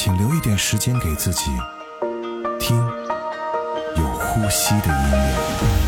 请留一点时间给自己，听有呼吸的音乐。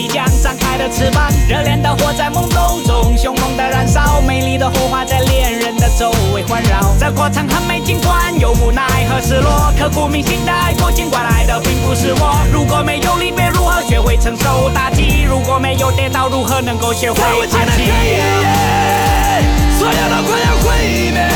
即将张开的翅膀。热烈的火在懵懂中凶猛的燃烧，美丽的火花在恋人的周围环绕。这过程很美，尽管有无奈和失落，刻骨铭心的爱过，尽管爱的并不是我。如果没有离别，如何学会承受打击？如果没有跌倒，如何能够学会爬起？所有的快要毁灭，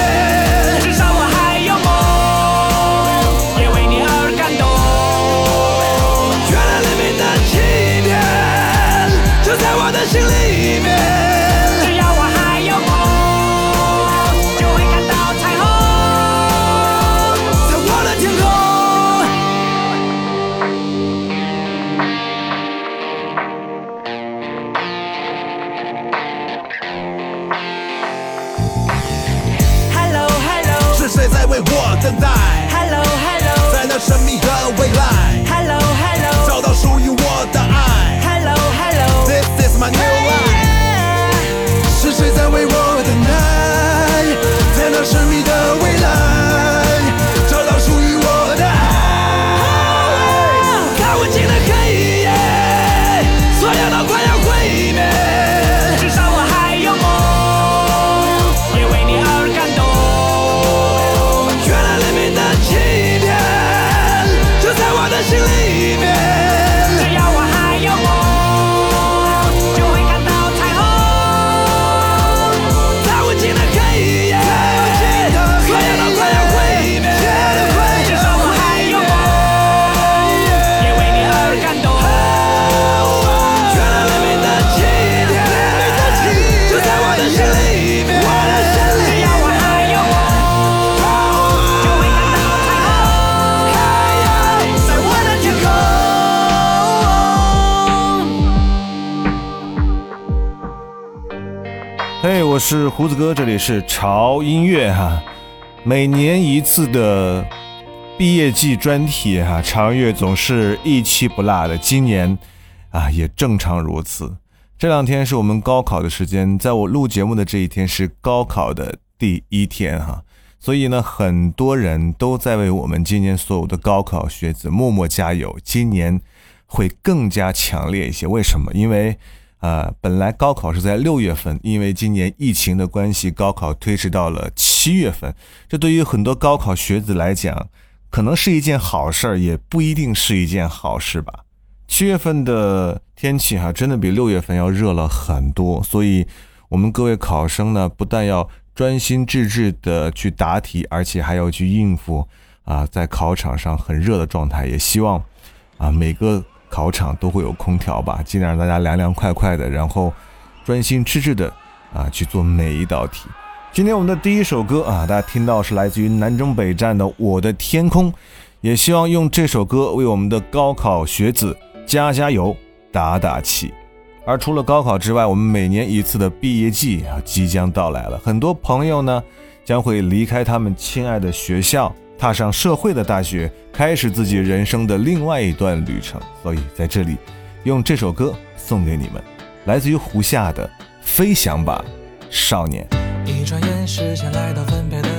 是胡子哥，这里是潮音乐哈。每年一次的毕业季专题哈，潮音乐总是一期不落的。今年啊，也正常如此。这两天是我们高考的时间，在我录节目的这一天是高考的第一天哈，所以呢，很多人都在为我们今年所有的高考学子默默加油。今年会更加强烈一些，为什么？因为。呃，本来高考是在六月份，因为今年疫情的关系，高考推迟到了七月份。这对于很多高考学子来讲，可能是一件好事儿，也不一定是一件好事吧。七月份的天气哈，真的比六月份要热了很多，所以我们各位考生呢，不但要专心致志的去答题，而且还要去应付啊，在考场上很热的状态。也希望啊，每个考场都会有空调吧，尽量让大家凉凉快快的，然后专心致志的啊去做每一道题。今天我们的第一首歌啊，大家听到是来自于南征北战的《我的天空》，也希望用这首歌为我们的高考学子。加加油，打打气。而除了高考之外，我们每年一次的毕业季啊即将到来了。很多朋友呢将会离开他们亲爱的学校，踏上社会的大学，开始自己人生的另外一段旅程。所以在这里，用这首歌送给你们，来自于胡夏的《飞翔吧，少年》。一转眼，时间来到分别的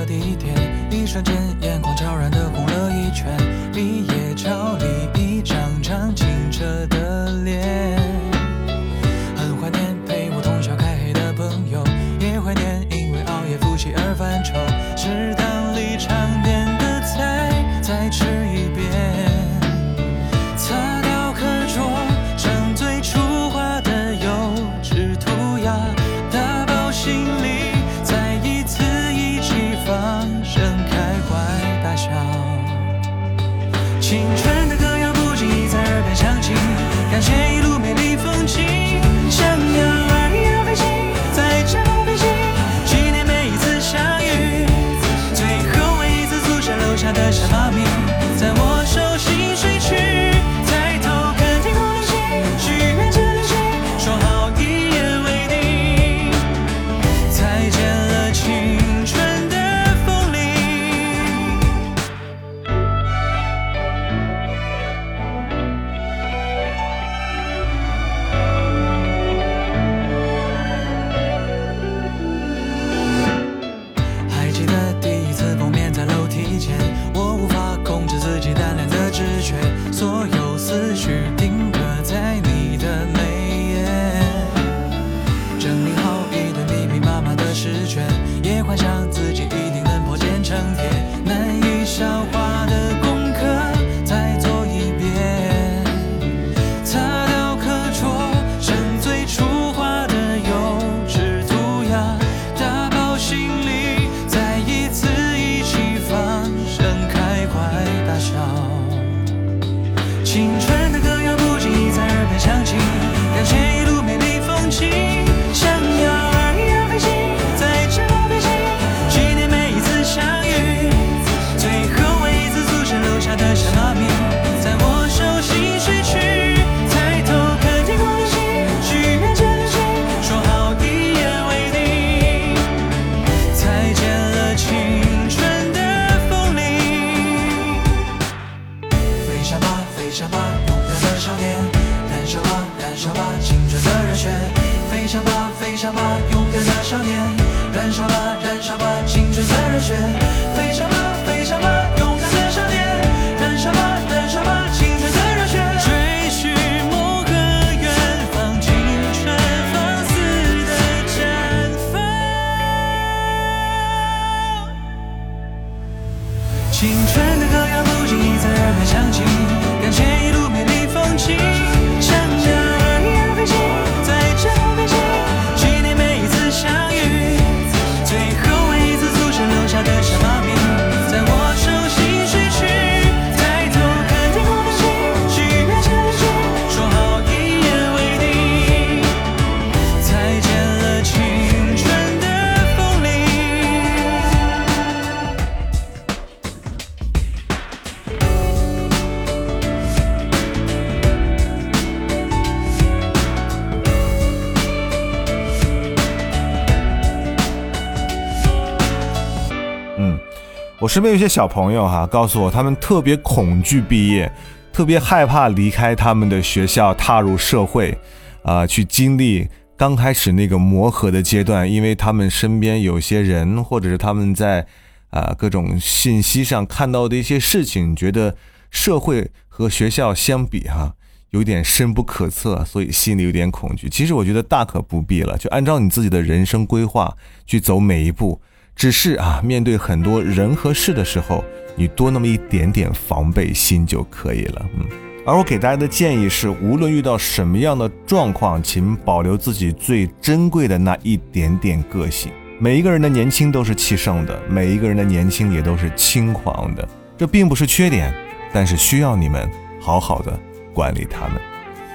身边有些小朋友哈，告诉我他们特别恐惧毕业，特别害怕离开他们的学校，踏入社会，啊、去经历刚开始那个磨合的阶段，因为他们身边有些人，或者是他们在啊、各种信息上看到的一些事情，觉得社会和学校相比哈、有点深不可测，所以心里有点恐惧。其实我觉得大可不必了，就按照你自己的人生规划去走每一步。只是啊，面对很多人和事的时候，你多那么一点点防备心就可以了。嗯，而我给大家的建议是，无论遇到什么样的状况，请保留自己最珍贵的那一点点个性。每一个人的年轻都是气盛的，每一个人的年轻也都是轻狂的。这并不是缺点，但是需要你们好好的管理他们。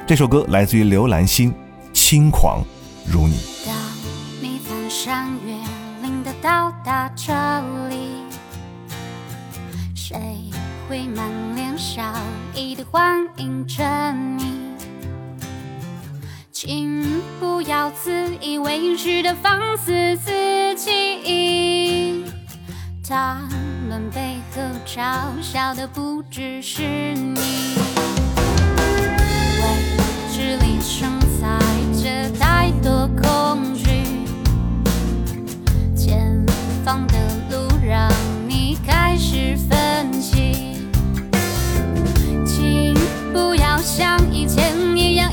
这首歌来自于刘兰心，《轻狂如你》。当你到达这里，谁会满脸笑意的欢迎着你？请不要自以为是的放肆自己，他们背后嘲笑的不只是你。位置里承载着太多恐惧，方的路让你开始分析，请不要像以前一样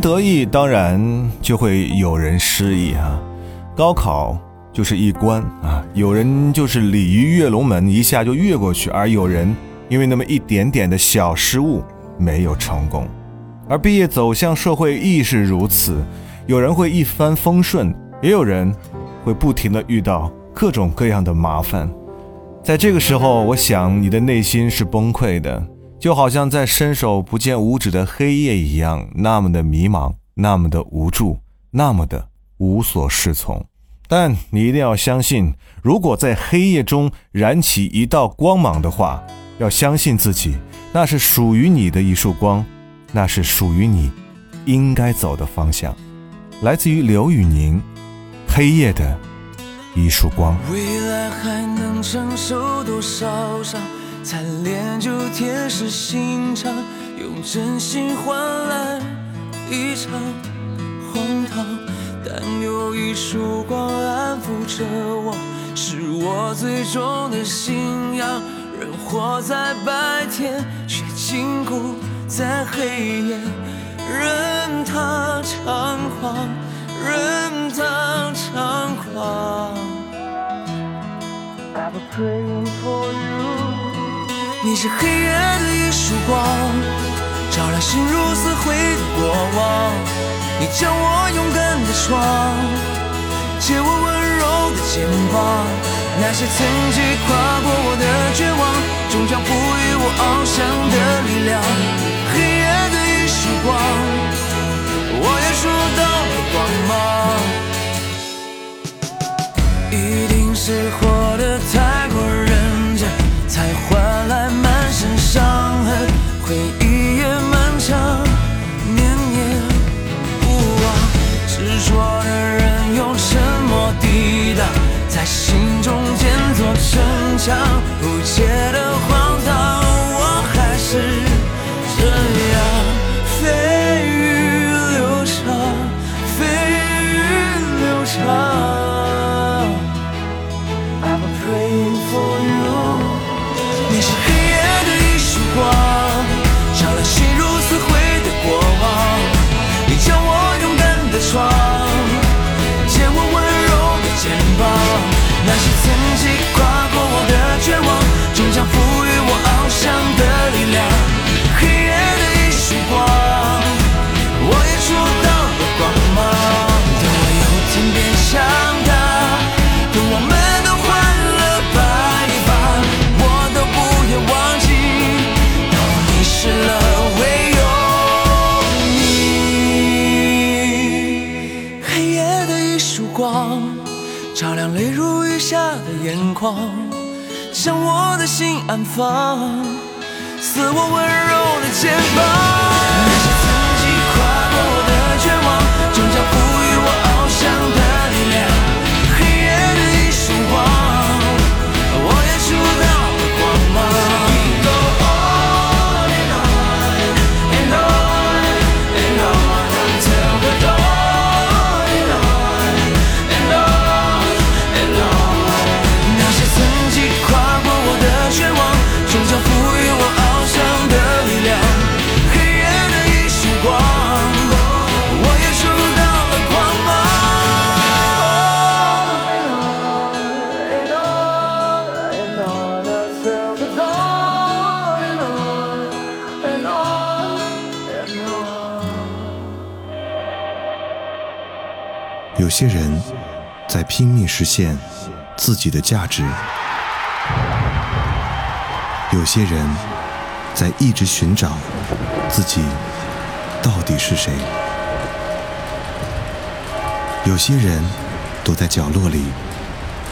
得意，当然就会有人失意啊。高考就是一关啊，有人就是鲤鱼跃龙门，一下就越过去；而有人因为那么一点点的小失误没有成功。而毕业走向社会亦是如此，有人会一帆风顺，也有人会不停的遇到各种各样的麻烦。在这个时候，我想你的内心是崩溃的，就好像在伸手不见五指的黑夜一样，那么的迷茫，那么的无助，那么的无所适从。但你一定要相信，如果在黑夜中燃起一道光芒的话，要相信自己，那是属于你的一束光，那是属于你应该走的方向。来自于刘宇宁，《黑夜的一束光》。未来还能承受多少伤？才练就铁石心肠，用真心换来一场荒唐。但有一束光安抚着我，是我最终的信仰。人活在白天，却禁锢在黑夜，任它猖狂，任它猖狂。I've been praying for you. 你是黑夜的一束光，照亮心如死灰的过往。你教我勇敢的闯，借我温柔的肩膀。那些曾经跨过我的绝望，终将赋予我翱翔的力量。黑夜的一束光，我也触到了光芒。一定是活伤痕。回狂，将我的心安放，似我温柔的肩膀。自己的价值，有些人在一直寻找自己到底是谁，有些人躲在角落里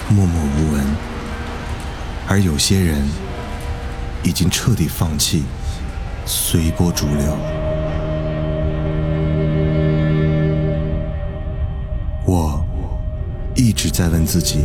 默默无闻，而有些人已经彻底放弃，随波逐流。我一直在问自己：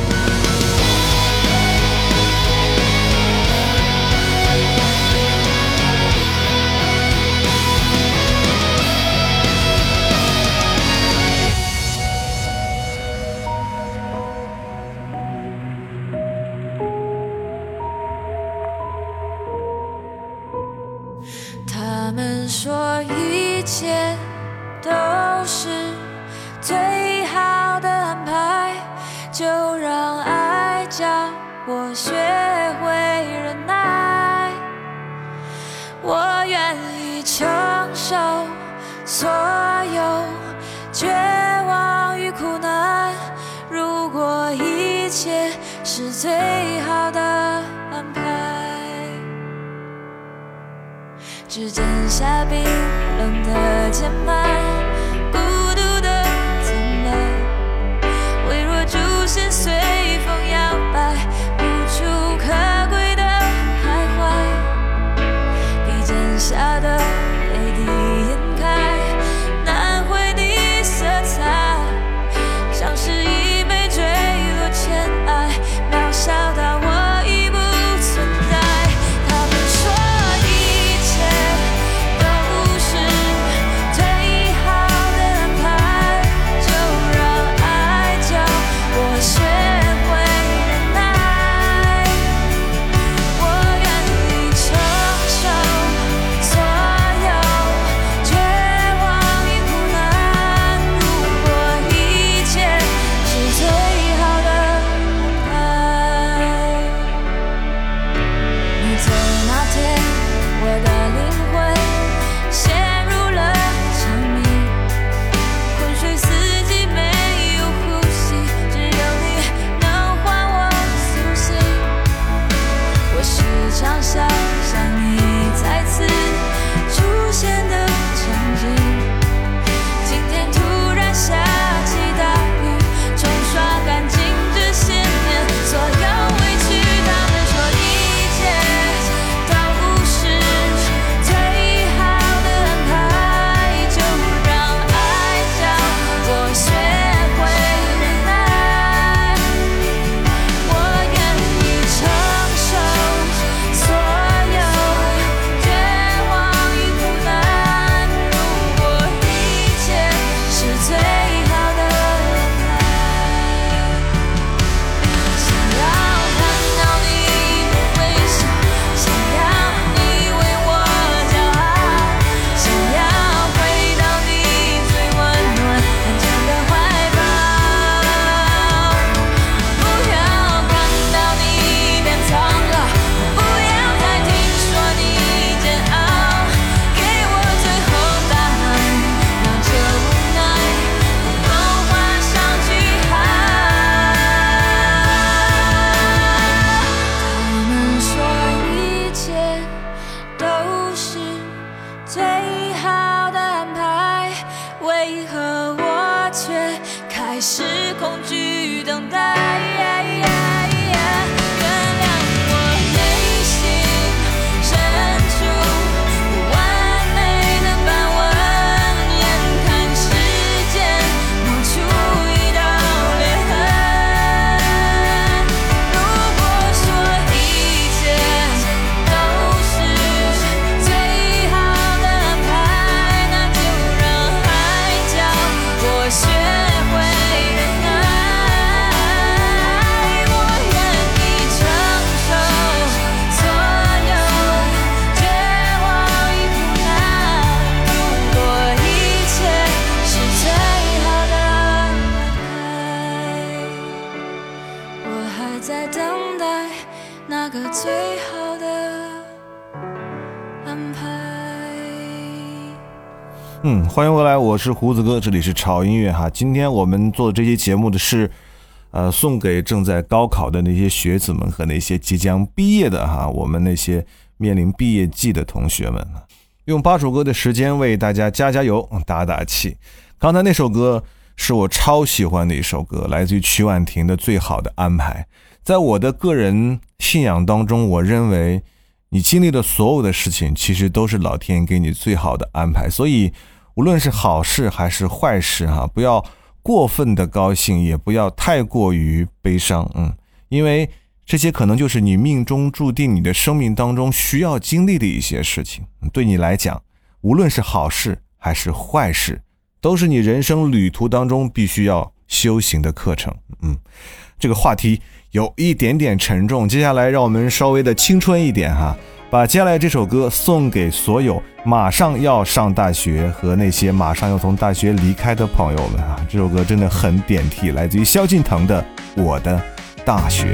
指尖下冰冷的键盘，嗯，欢迎回来，我是胡子哥，这里是潮音乐哈。今天我们做这期节目的是，呃，送给正在高考的那些学子们和那些即将毕业的哈，我们那些面临毕业季的同学们，用八首歌的时间为大家加加油、打打气。刚才那首歌是我超喜欢的一首歌，来自于曲婉婷的《最好的安排》。在我的个人信仰当中，我认为你经历的所有的事情，其实都是老天给你最好的安排。所以，无论是好事还是坏事，哈，不要过分的高兴，也不要太过于悲伤，嗯，因为这些可能就是你命中注定你的生命当中需要经历的一些事情。对你来讲，无论是好事还是坏事，都是你人生旅途当中必须要修行的课程。嗯，这个话题有一点点沉重，接下来让我们稍微的青春一点哈，把接下来这首歌送给所有马上要上大学和那些马上要从大学离开的朋友们啊！这首歌真的很点题，来自于萧敬腾的《我的大学》。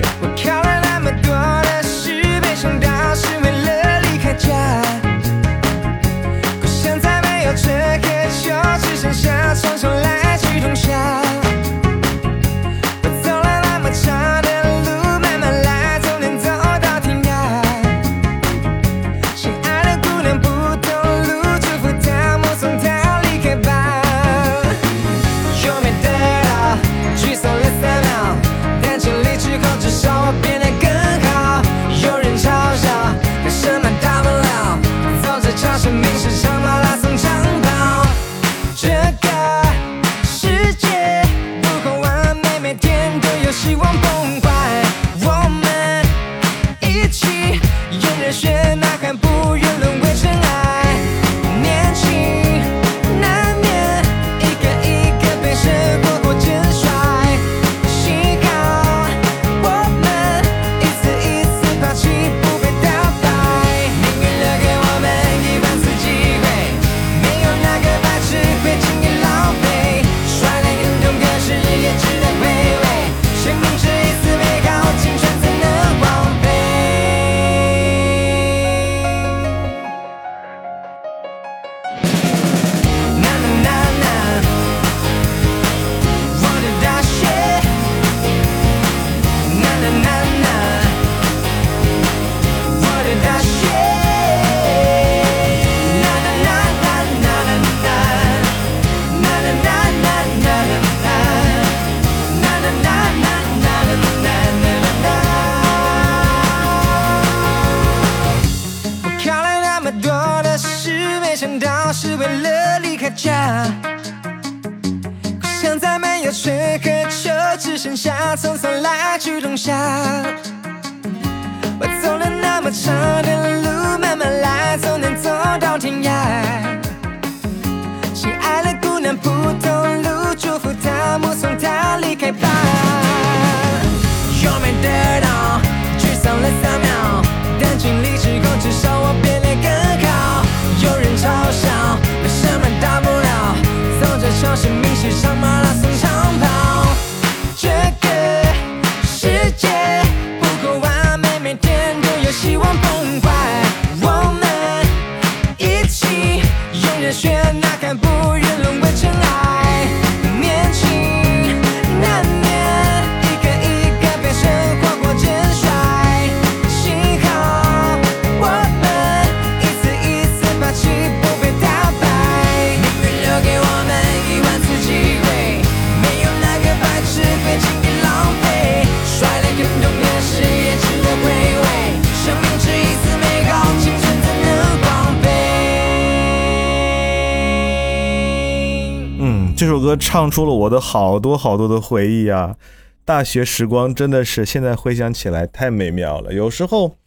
歌唱出了我的好多好多的回忆啊！大学时光真的是现在回想起来太美妙了。有时候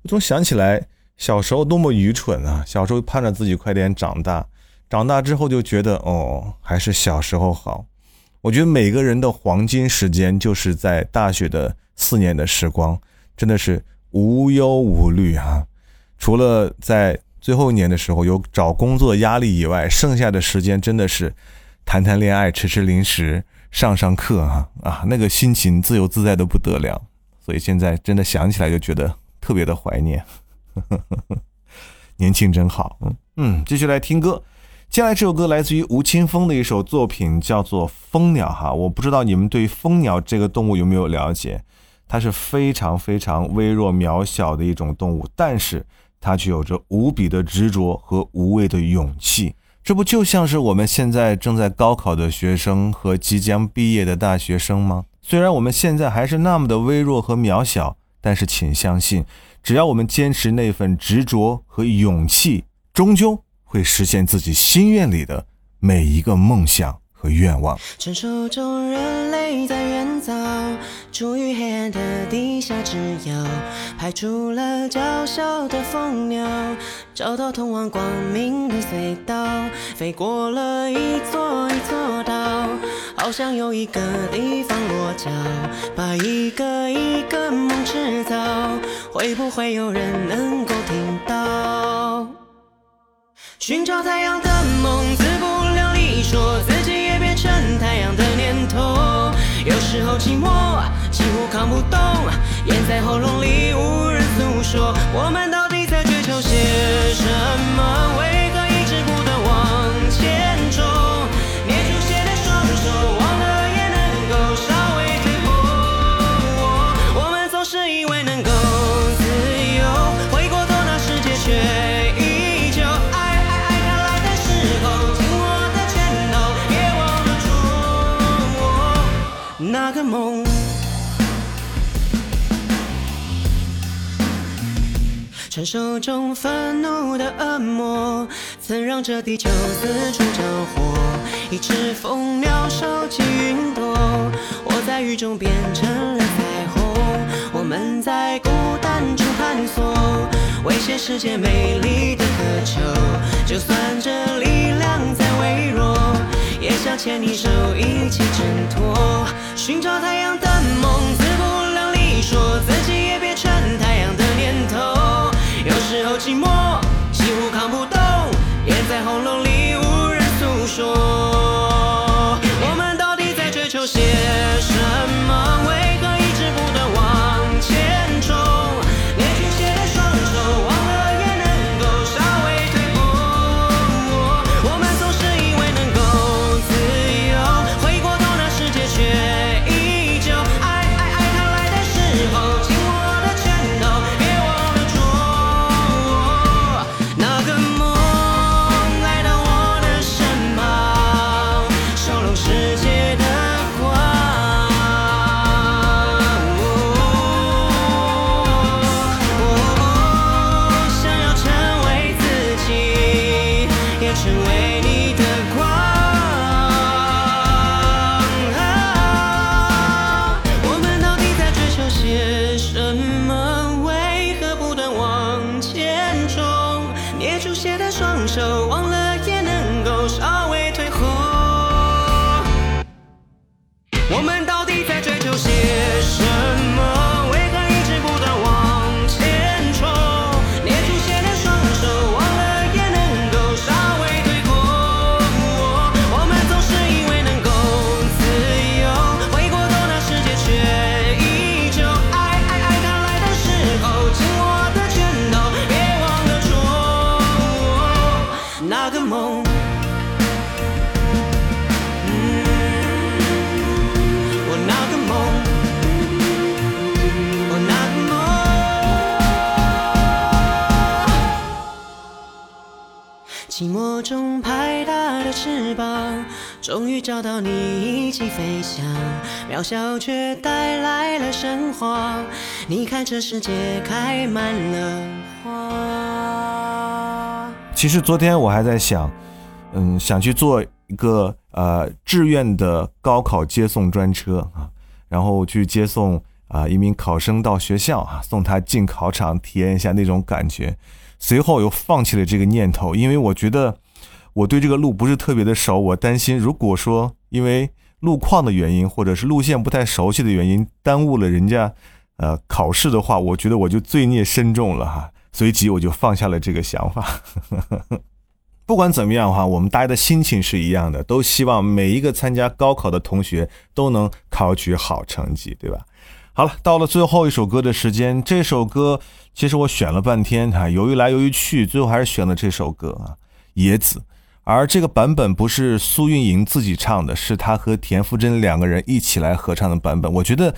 我总想起来小时候多么愚蠢啊！小时候盼着自己快点长大，长大之后就觉得哦，还是小时候好。我觉得每个人的黄金时间就是在大学的四年的时光，真的是无忧无虑啊！除了在最后一年的时候有找工作压力以外，剩下的时间真的是谈谈恋爱、吃吃零食、上上课啊啊，那个心情自由自在的不得了。所以现在真的想起来就觉得特别的怀念，年轻真好。嗯嗯，继续来听歌。接下来这首歌来自于吴青峰的一首作品，叫做《蜂鸟》哈。我不知道你们对蜂鸟这个动物有没有了解？它是非常非常微弱渺小的一种动物，但是它却有着无比的执着和无畏的勇气。这不就像是我们现在正在高考的学生和即将毕业的大学生吗？虽然我们现在还是那么的微弱和渺小，但是请相信，只要我们坚持那份执着和勇气，终究会实现自己心愿里的每一个梦想和愿望。传说中人类在远早，处于黑暗的地下之遥，派出了娇小的蜂鸟，找到通往光明的隧道，飞过了一座一座岛，好像有一个地方落脚，把一个一个梦制造，会不会有人能够听到？寻找太阳的梦，自不量力，说自己太阳的念头。有时候寂寞几乎扛不动，咽在喉咙里无人诉说。我们到底在追求些什么？传说中愤怒的恶魔，曾让这地球四处着火。一只蜂鸟收集云朵，我在雨中变成了彩虹。我们在孤单中探索，为现世界美丽的渴求。就算这力量再微弱，也想牵你手一起挣脱。寻找太阳的梦，自不量力，说自己寂寞几乎扛不动，咽在喉咙里无人诉说。中拍打的翅膀，终于找到你一起飞翔，渺小却带来了神话。你看这世界开满了花。其实昨天我还在想，嗯，想去做一个呃志愿的高考接送专车啊，然后去接送啊、一名考生到学校啊，送他进考场，体验一下那种感觉。随后又放弃了这个念头，因为我觉得我对这个路不是特别的熟，我担心如果说因为路况的原因，或者是路线不太熟悉的原因，耽误了人家呃考试的话，我觉得我就罪孽深重了哈。随即我就放下了这个想法。不管怎么样哈，我们大家的心情是一样的，都希望每一个参加高考的同学都能考取好成绩，对吧？好了，到了最后一首歌的时间，这首歌其实我选了半天哈，犹豫来犹豫去，最后还是选了这首歌啊，《野子》。而这个版本不是苏运莹自己唱的，是她和田馥甄两个人一起来合唱的版本。我觉得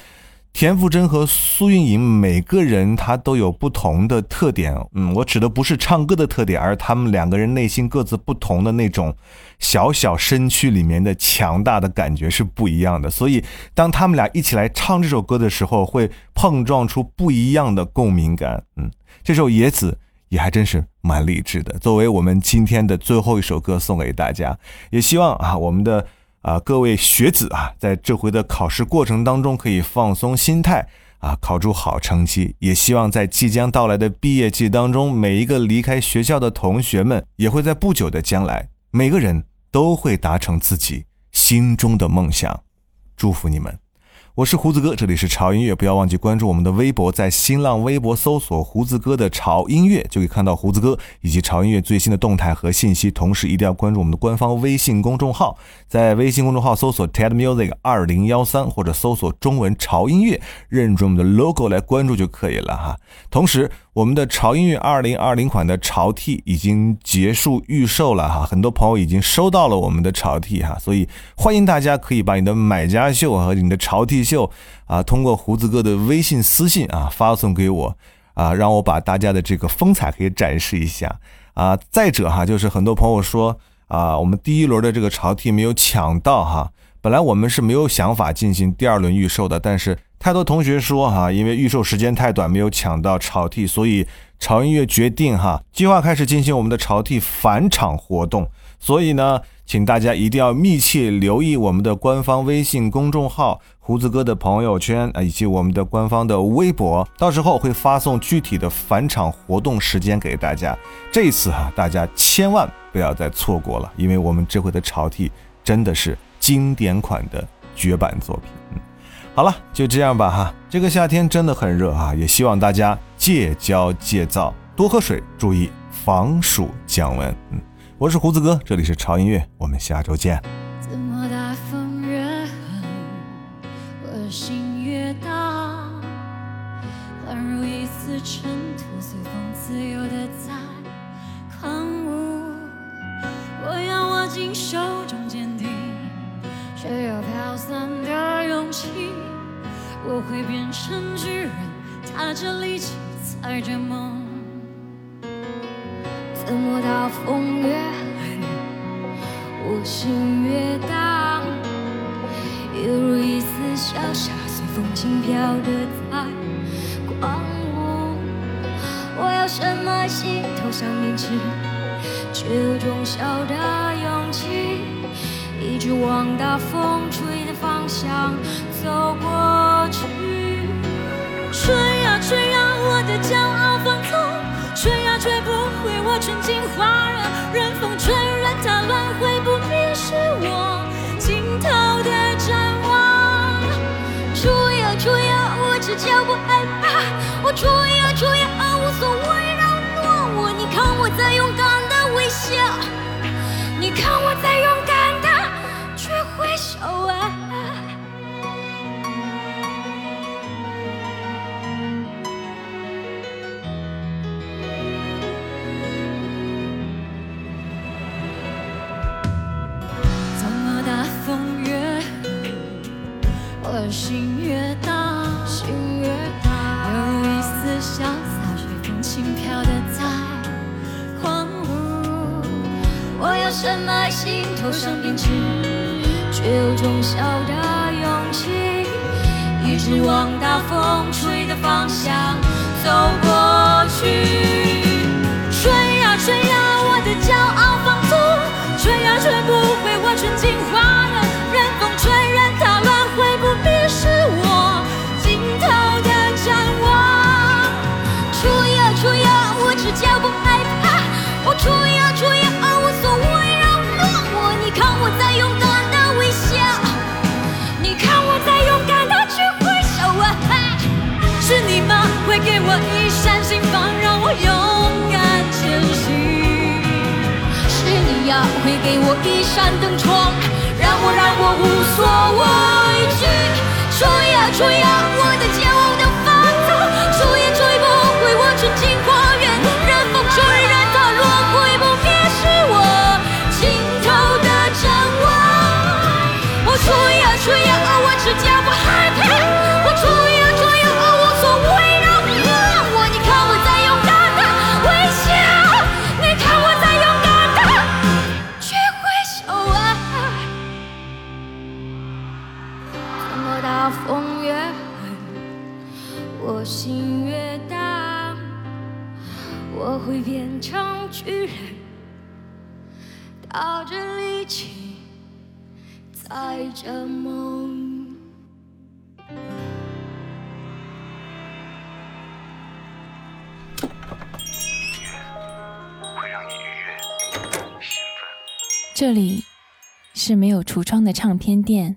田馥甄和苏运莹每个人他都有不同的特点，嗯，我指的不是唱歌的特点，而他们两个人内心各自不同的那种小小身躯里面的强大的感觉是不一样的。所以当他们俩一起来唱这首歌的时候，会碰撞出不一样的共鸣感。嗯，这首《野子》也还真是蛮励志的，作为我们今天的最后一首歌送给大家，也希望啊我们的。啊，各位学子啊，在这回的考试过程当中可以放松心态啊，考出好成绩。也希望在即将到来的毕业季当中，每一个离开学校的同学们，也会在不久的将来，每个人都会达成自己心中的梦想。祝福你们！我是胡子哥，这里是潮音乐，不要忘记关注我们的微博，在新浪微博搜索“胡子哥的潮音乐”，就可以看到胡子哥以及潮音乐最新的动态和信息。同时，一定要关注我们的官方微信公众号，在微信公众号搜索 “TED Music 二零幺三”或者搜索中文“潮音乐”，认准我们的 logo 来关注就可以了哈。同时，我们的潮音乐二零二零款的潮 T 已经结束预售了哈，很多朋友已经收到了我们的潮 T 哈，所以欢迎大家可以把你的买家秀和你的潮 T 秀啊，通过胡子哥的微信私信啊发送给我啊，让我把大家的这个风采可以展示一下啊。再者哈，就是很多朋友说啊，我们第一轮的这个潮 T 没有抢到哈，本来我们是没有想法进行第二轮预售的，但是。太多同学说哈，因为预售时间太短，没有抢到潮 T，所以潮音乐决定哈，计划开始进行我们的潮 T 返场活动。所以呢，请大家一定要密切留意我们的官方微信公众号、胡子哥的朋友圈啊，以及我们的官方的微博，到时候会发送具体的返场活动时间给大家。这一次哈，大家千万不要再错过了，因为我们这回的潮 T 真的是经典款的绝版作品。好了，就这样吧哈。这个夏天真的很热啊，也希望大家戒骄戒躁，多喝水，注意防暑降温。嗯，我是胡子哥，这里是潮音乐，我们下周见。怎么大风越狠，我心越大，宛如一丝尘土，随风自由的在狂舞。我要握紧手中坚，却又飘散的勇气。我会变成巨人，踏着力气，踩着梦。怎么大风越狠，我心越大，犹如一丝小沙，随风轻飘的在狂舞。我要深埋心头像面刺，却有种小的，一直往大风吹的方向走过去。吹啊吹啊我的骄傲放纵吹啊吹不毁我纯净花园任风吹任它乱毁不灭是我尽头的展望吹啊吹啊我只脚不害怕吹啊吹啊无所谓扰乱我你看我在勇敢的微笑你看我在勇怎么大风越，我心越大。有一丝潇洒，随风轻飘的在狂舞。我有什么爱心，头上编织。却有种小的勇气，一直往大风吹的方向走过去。吹呀吹呀，我的骄傲放纵，吹呀吹不回我纯净花了，任风吹，任它乱，会不必是我尽头的展望。吹呀吹呀，我只叫不害怕，我吹呀吹呀，会给我一扇心房，让我勇敢前行。是你呀，会给我一扇灯窗，让我让我无所畏惧。吹呀吹呀，我的骄傲的发烫，吹也吹不回我纯净花园。任风吹，任它落，会不灭是我尽头的展望。我吹呀吹呀，我只叫不。风越狠，我心越大，我会变成巨人，带着力气。载着梦。这里是没有橱窗的唱片店，